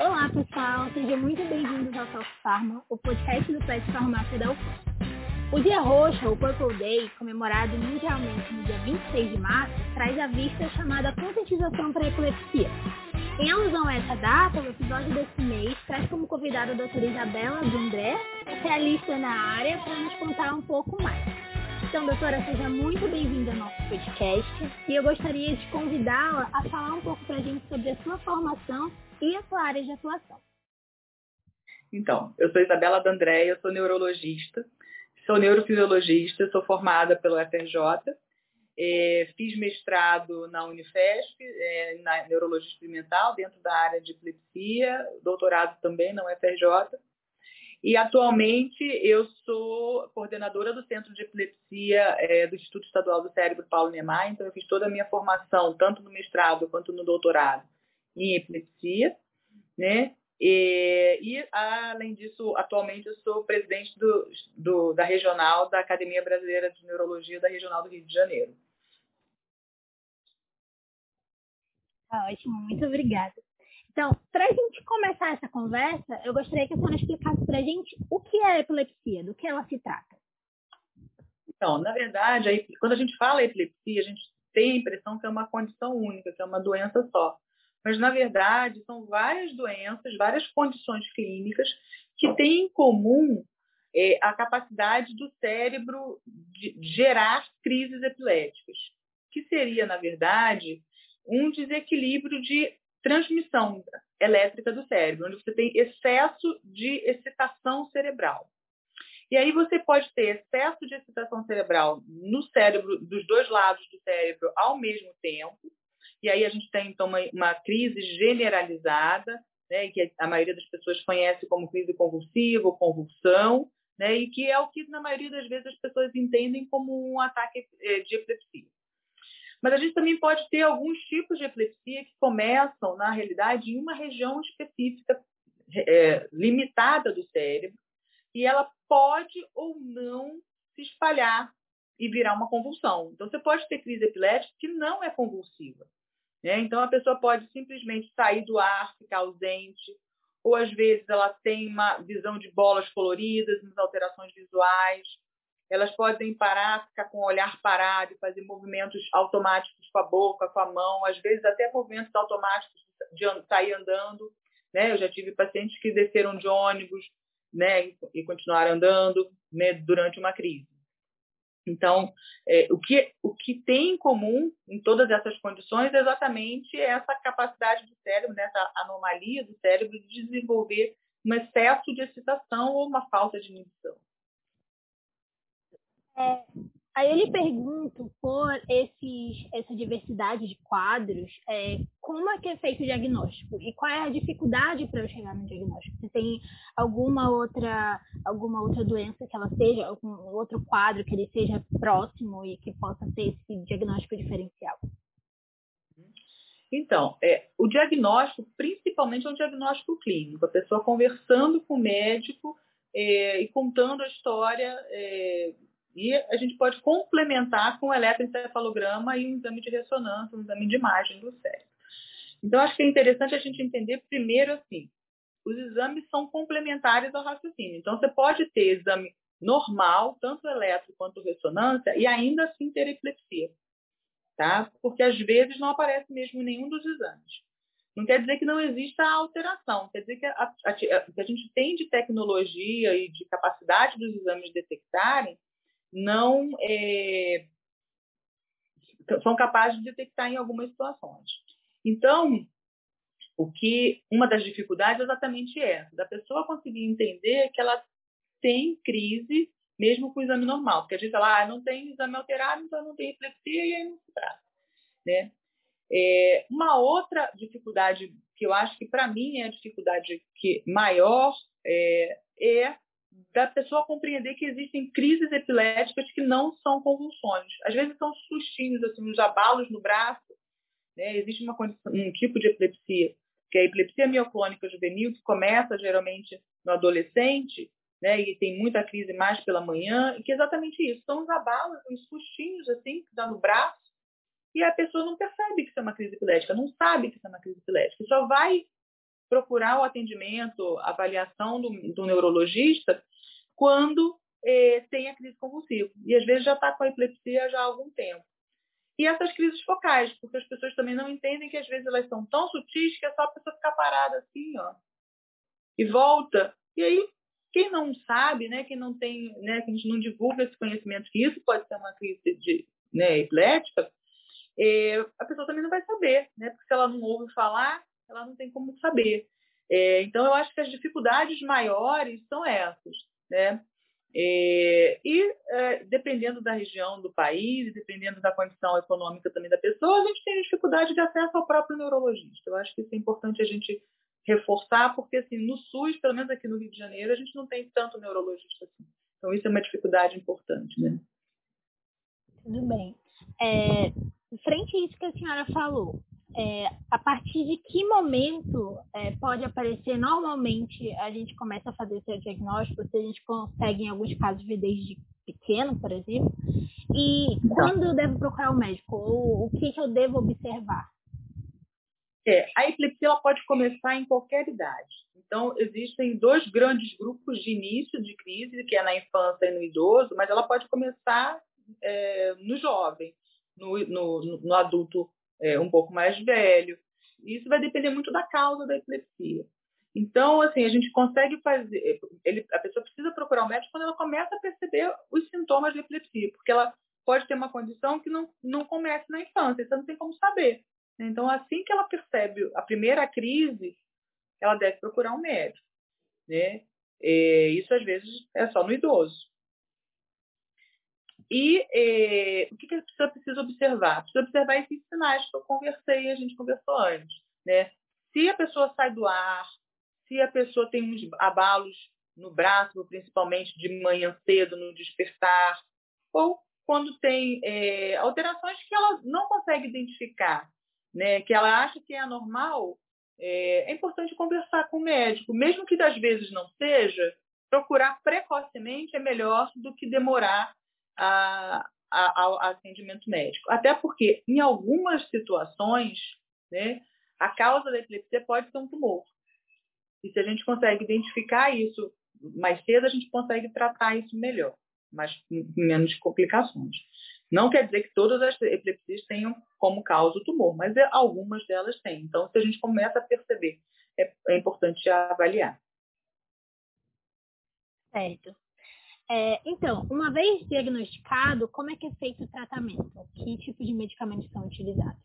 Olá, pessoal. Sejam muito bem-vindos ao Talk Pharma, o podcast do Pet Farmácia da UFAM. O Dia Roxa, o Purple Day, comemorado mundialmente no dia 26 de março, traz a vista chamada Conscientização para a Epilepsia. Em alusão a essa data, o episódio desse mês traz como convidada a doutora Isabela André, especialista na área, para nos contar um pouco mais. Então, doutora, seja muito bem-vinda ao nosso podcast e eu gostaria de convidá-la a falar um pouco para a gente sobre a sua formação e a sua área de atuação. Então, eu sou Isabela D'Andréia, sou neurologista, sou neurofisiologista, sou formada pelo FRJ, fiz mestrado na Unifesp, é, na neurologia experimental, dentro da área de epilepsia, doutorado também na UFRJ, e atualmente eu sou coordenadora do Centro de Epilepsia é, do Instituto Estadual do Cérebro Paulo Nemar, então eu fiz toda a minha formação, tanto no mestrado quanto no doutorado, em epilepsia, né? E, e, além disso, atualmente eu sou presidente do, do, da regional da Academia Brasileira de Neurologia da Regional do Rio de Janeiro. Tá ótimo, muito obrigada. Então, para a gente começar essa conversa, eu gostaria que a senhora explicasse para a gente o que é a epilepsia, do que ela se trata. Então, na verdade, quando a gente fala epilepsia, a gente tem a impressão que é uma condição única, que é uma doença só. Mas, na verdade, são várias doenças, várias condições clínicas que têm em comum é, a capacidade do cérebro de gerar crises epiléticas, que seria, na verdade, um desequilíbrio de transmissão elétrica do cérebro, onde você tem excesso de excitação cerebral. E aí você pode ter excesso de excitação cerebral no cérebro, dos dois lados do cérebro ao mesmo tempo, e aí a gente tem, então, uma, uma crise generalizada, né, que a maioria das pessoas conhece como crise convulsiva ou convulsão, né, e que é o que, na maioria das vezes, as pessoas entendem como um ataque eh, de epilepsia. Mas a gente também pode ter alguns tipos de epilepsia que começam, na realidade, em uma região específica, é, limitada do cérebro, e ela pode ou não se espalhar e virar uma convulsão. Então, você pode ter crise epilética que não é convulsiva. Né? Então, a pessoa pode simplesmente sair do ar, ficar ausente, ou às vezes ela tem uma visão de bolas coloridas, umas alterações visuais. Elas podem parar, ficar com o olhar parado, fazer movimentos automáticos com a boca, com a mão, às vezes até movimentos automáticos de sair andando. Né? Eu já tive pacientes que desceram de ônibus né, e continuaram andando né, durante uma crise. Então, é, o, que, o que tem em comum em todas essas condições é exatamente essa capacidade do cérebro, né, essa anomalia do cérebro de desenvolver um excesso de excitação ou uma falta de inibição. É, Aí eu lhe pergunto, por esses, essa diversidade de quadros, é, como é que é feito o diagnóstico? E qual é a dificuldade para eu chegar no diagnóstico? Se tem alguma outra, alguma outra doença que ela seja, algum outro quadro que ele seja próximo e que possa ter esse diagnóstico diferencial? Então, é, o diagnóstico, principalmente, é um diagnóstico clínico. A pessoa conversando com o médico é, e contando a história é, e a gente pode complementar com o eletroencefalograma e um exame de ressonância, um exame de imagem do cérebro. Então, acho que é interessante a gente entender primeiro assim, os exames são complementares ao raciocínio. Então, você pode ter exame normal, tanto eletro quanto ressonância, e ainda assim ter epilepsia. Tá? Porque às vezes não aparece mesmo nenhum dos exames. Não quer dizer que não exista alteração, quer dizer que a, a, a, que a gente tem de tecnologia e de capacidade dos exames detectarem não é, são capazes de detectar em algumas situações. Então, o que uma das dificuldades é exatamente essa, da pessoa conseguir entender que ela tem crise mesmo com o exame normal, porque a gente fala, ah, não tem exame alterado, então não tem epilepsia e aí não se trata, né? É, uma outra dificuldade que eu acho que para mim é a dificuldade que maior é, é da pessoa compreender que existem crises epiléticas que não são convulsões. Às vezes são sustinhos, assim, uns abalos no braço. Né? Existe condição, um tipo de epilepsia, que é a epilepsia mioclônica juvenil, que começa geralmente no adolescente, né? e tem muita crise mais pela manhã, e que é exatamente isso. São os abalos, os sustinhos, assim, que dá no braço, e a pessoa não percebe que isso é uma crise epilética, não sabe que isso é uma crise epilética, só vai procurar o atendimento, a avaliação do, do neurologista quando eh, tem a crise convulsiva. E às vezes já está com a epilepsia já há algum tempo. E essas crises focais, porque as pessoas também não entendem que às vezes elas são tão sutis que é só a pessoa ficar parada assim, ó, e volta. E aí, quem não sabe, né, quem não tem, né, que a gente não divulga esse conhecimento que isso pode ser uma crise de, né, epilética, é, a pessoa também não vai saber, né, porque se ela não ouve falar, ela não tem como saber. É, então, eu acho que as dificuldades maiores são essas, né? É, e é, dependendo da região do país, dependendo da condição econômica também da pessoa, a gente tem dificuldade de acesso ao próprio neurologista. Eu acho que isso é importante a gente reforçar, porque assim, no SUS, pelo menos aqui no Rio de Janeiro, a gente não tem tanto neurologista assim. Então isso é uma dificuldade importante, né? Tudo bem. É, frente a isso que a senhora falou, é, a partir de que momento é, pode aparecer normalmente a gente começa a fazer esse diagnóstico, se a gente consegue em alguns casos ver desde pequeno, por exemplo, e então, quando eu devo procurar o um médico, ou o que, que eu devo observar? É, a epilepsia ela pode começar em qualquer idade. Então, existem dois grandes grupos de início de crise, que é na infância e no idoso, mas ela pode começar é, no jovem, no, no, no adulto é, um pouco mais velho. Isso vai depender muito da causa da epilepsia. Então, assim, a gente consegue fazer. Ele, a pessoa precisa procurar um médico quando ela começa a perceber os sintomas de epilepsia, porque ela pode ter uma condição que não, não começa na infância, você não tem como saber. Então, assim que ela percebe a primeira crise, ela deve procurar um médico. Né? E isso, às vezes, é só no idoso. E eh, o que, que a pessoa precisa observar? Precisa observar esses sinais que eu conversei, a gente conversou antes. Né? Se a pessoa sai do ar, se a pessoa tem uns abalos no braço, principalmente de manhã cedo, no despertar, ou quando tem é, alterações que ela não consegue identificar, né, que ela acha que é anormal, é, é importante conversar com o médico, mesmo que das vezes não seja, procurar precocemente é melhor do que demorar a, a, ao atendimento médico. Até porque, em algumas situações, né, a causa da epilepsia pode ser um tumor. E se a gente consegue identificar isso mais cedo, a gente consegue tratar isso melhor, mas com menos complicações. Não quer dizer que todas as epilepsias tenham como causa o tumor, mas é, algumas delas têm. Então, se a gente começa a perceber, é, é importante avaliar. Certo. É, então, uma vez diagnosticado, como é que é feito o tratamento? Que tipo de medicamentos são utilizados?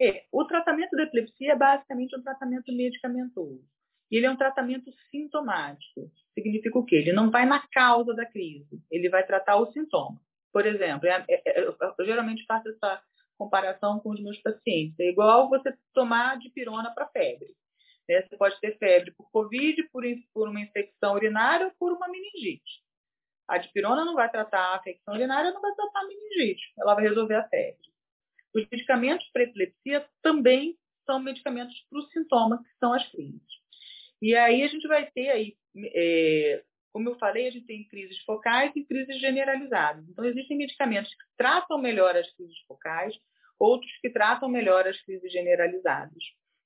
É, o tratamento da epilepsia é basicamente um tratamento medicamentoso. Ele é um tratamento sintomático. Significa o quê? Ele não vai na causa da crise, ele vai tratar o sintoma. Por exemplo, é, é, é eu, geralmente faço essa comparação com os meus pacientes. É igual você tomar dipirona para febre. Né? Você pode ter febre por Covid, por, por uma infecção urinária ou por uma meningite. A dipirona não vai tratar a infecção urinária, não vai tratar a meningite. Ela vai resolver a febre. Os medicamentos para epilepsia também são medicamentos para os sintomas, que são as crises. E aí a gente vai ter aí, é, como eu falei, a gente tem crises focais e crises generalizadas. Então, existem medicamentos que tratam melhor as crises focais, outros que tratam melhor as crises generalizadas.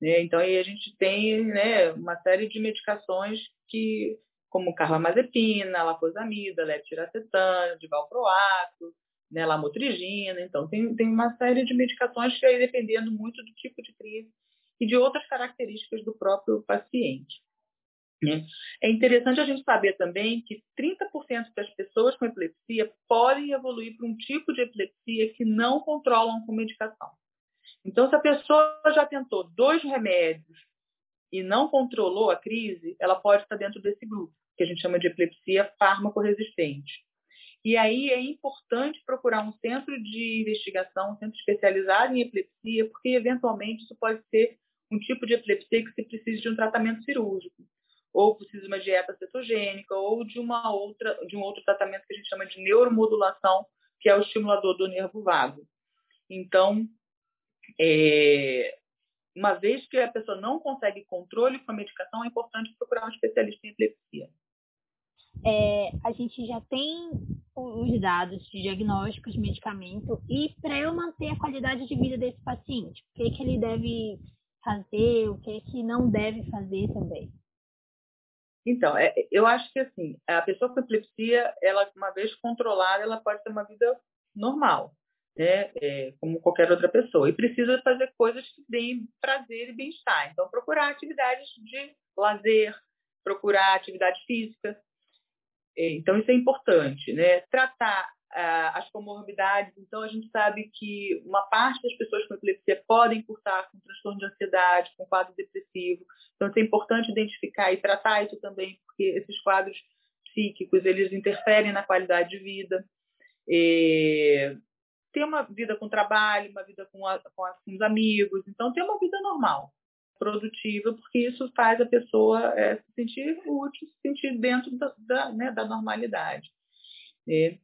Né? Então, aí a gente tem né, uma série de medicações que, como carbamazepina, lacosamida, levetiracetam, divalproato, né, lamotrigina. Então, tem, tem uma série de medicações que aí dependendo muito do tipo de crise e de outras características do próprio paciente. Né? É interessante a gente saber também que 30% das pessoas com epilepsia podem evoluir para um tipo de epilepsia que não controlam com medicação. Então, se a pessoa já tentou dois remédios e não controlou a crise, ela pode estar dentro desse grupo, que a gente chama de epilepsia fármaco-resistente. E aí é importante procurar um centro de investigação, um centro especializado em epilepsia, porque eventualmente isso pode ser um tipo de epilepsia que se precisa de um tratamento cirúrgico, ou precisa de uma dieta cetogênica, ou de uma outra, de um outro tratamento que a gente chama de neuromodulação, que é o estimulador do nervo vago. Então, é, uma vez que a pessoa não consegue controle com a medicação, é importante procurar um especialista em epilepsia. É, a gente já tem os dados de diagnóstico de medicamento e para eu manter a qualidade de vida desse paciente, o que, que ele deve fazer, o que é que não deve fazer também? Então, é, eu acho que assim, a pessoa com epilepsia, ela uma vez controlada, ela pode ter uma vida normal, né? É, como qualquer outra pessoa. E precisa fazer coisas que deem prazer e bem-estar. Então, procurar atividades de lazer, procurar atividade física. É, então, isso é importante, né? Tratar ah, as comorbidades. Então, a gente sabe que uma parte das pessoas com epilepsia podem cursar com transtorno de ansiedade, com quadro depressivo. Então, isso é importante identificar e tratar isso também, porque esses quadros psíquicos, eles interferem na qualidade de vida. E ter uma vida com trabalho, uma vida com, a, com, a, com, os amigos. Então, ter uma vida normal, produtiva, porque isso faz a pessoa é, se sentir útil, se sentir dentro da, da, né, da normalidade. É.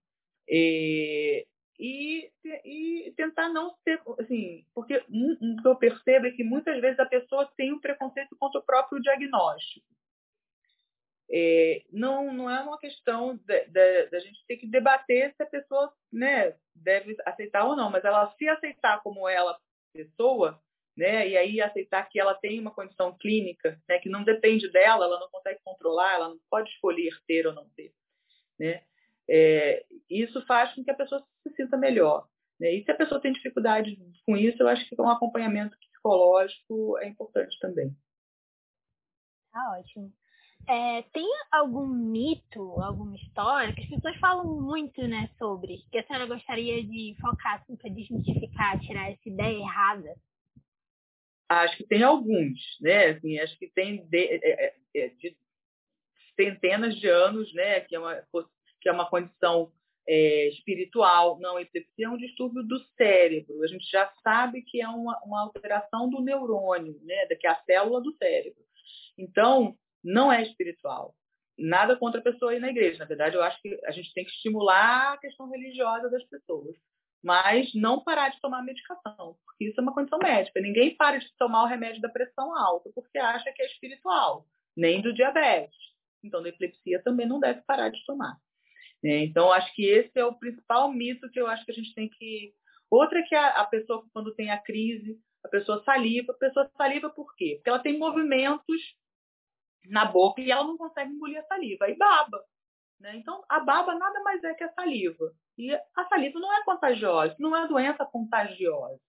E, e, e, tentar não ser, assim, porque um, um, o que eu percebo é que muitas vezes a pessoa tem um preconceito contra o próprio diagnóstico. É, não, não é uma questão da gente ter que debater se a pessoa né, deve aceitar ou não, mas ela se aceitar como ela, pessoa, né, e aí aceitar que ela tem uma condição clínica, né, que não depende dela, ela não consegue controlar, ela não pode escolher ter ou não ter. Né? É, isso faz com que a pessoa se sinta melhor. Né? E se a pessoa tem dificuldade com isso, eu acho que um acompanhamento psicológico é importante também. Tá ótimo. É, tem algum mito, alguma história que as pessoas falam muito, né, sobre, que a senhora gostaria de focar assim, para desmistificar, tirar essa ideia errada? Acho que tem alguns, né? Assim, acho que tem de, é, é, é de centenas de anos, né, que é uma que é uma condição é, espiritual. Não, epilepsia é um distúrbio do cérebro. A gente já sabe que é uma, uma alteração do neurônio, né, que é a célula do cérebro. Então, não é espiritual. Nada contra a pessoa ir na igreja. Na verdade, eu acho que a gente tem que estimular a questão religiosa das pessoas. Mas não parar de tomar medicação, porque isso é uma condição médica. Ninguém para de tomar o remédio da pressão alta porque acha que é espiritual, nem do diabetes. Então, da epilepsia também não deve parar de tomar. Né? Então, acho que esse é o principal mito que eu acho que a gente tem que. Outra é que a, a pessoa, quando tem a crise, a pessoa saliva. A pessoa saliva por quê? Porque ela tem movimentos na boca e ela não consegue engolir a saliva, aí baba. Né? Então, a baba nada mais é que a saliva. E a saliva não é contagiosa, não é doença contagiosa.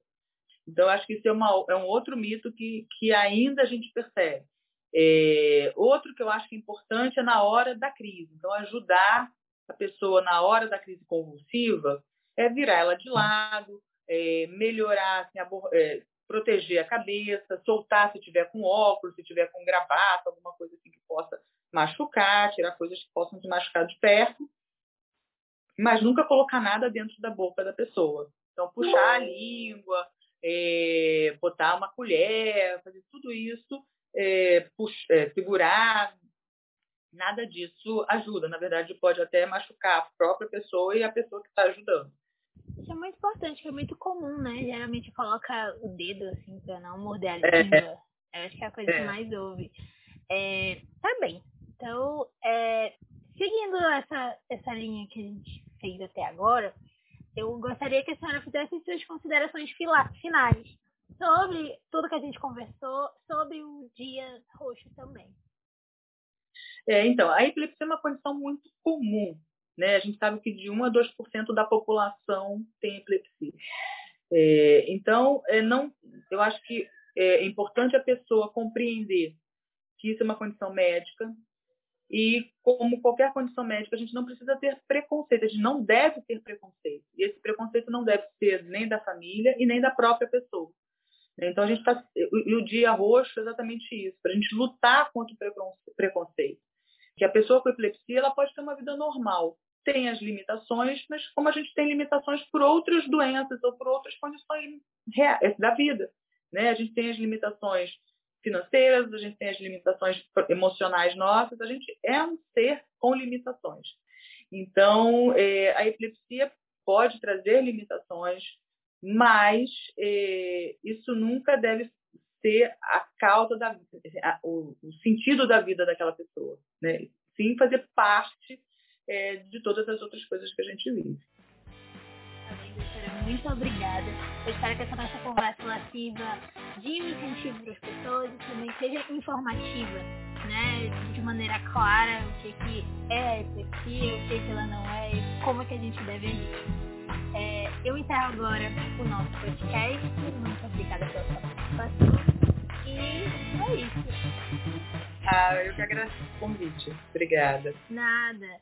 Então, acho que isso é, uma, é um outro mito que, que ainda a gente percebe. É, outro que eu acho que é importante é na hora da crise. Então, ajudar a pessoa na hora da crise convulsiva é virar ela de lado, é, melhorar, assim, é, proteger a cabeça, soltar se tiver com óculos, se tiver com gravata, alguma coisa assim que possa machucar, tirar coisas que possam te machucar de perto, mas nunca colocar nada dentro da boca da pessoa. Então, puxar a língua, é, botar uma colher, fazer tudo isso, é, é, segurar, nada disso ajuda. Na verdade, pode até machucar a própria pessoa e a pessoa que está ajudando. Isso é muito importante, que é muito comum, né? Geralmente coloca o dedo assim para não morder a é. língua. É. Eu acho que é a coisa é. que mais ouve. É, tá bem. Então, é, seguindo essa, essa linha que a gente fez até agora, eu gostaria que a senhora fizesse suas considerações finais sobre tudo que a gente conversou, sobre o dia roxo também. É, então, a epilepsia é uma condição muito comum. Né? A gente sabe que de 1 a 2% da população tem epilepsia. É, então, é, não, eu acho que é importante a pessoa compreender que isso é uma condição médica e, como qualquer condição médica, a gente não precisa ter preconceito, a gente não deve ter preconceito. E esse preconceito não deve ser nem da família e nem da própria pessoa. Então, a gente está. E o dia roxo é exatamente isso, para a gente lutar contra o preconceito que a pessoa com epilepsia ela pode ter uma vida normal. Tem as limitações, mas como a gente tem limitações por outras doenças ou por outras condições da vida. Né? A gente tem as limitações financeiras, a gente tem as limitações emocionais nossas, a gente é um ser com limitações. Então, é, a epilepsia pode trazer limitações, mas é, isso nunca deve ser a causa da a, o, o, sentido da vida daquela pessoa, né? Sim, fazer parte é, de todas as outras coisas que a gente vive. Muito obrigada. Eu espero que essa nossa conversa ela sirva de incentivo para as pessoas e também seja informativa, né? De maneira clara o que, que é a epilepsia, o que, que ela não é e como é que a gente deve agir. É, eu encerro agora o nosso podcast. Muito obrigada pela sua participação. E é isso. Ah, eu que agradeço o convite. Obrigada. Nada.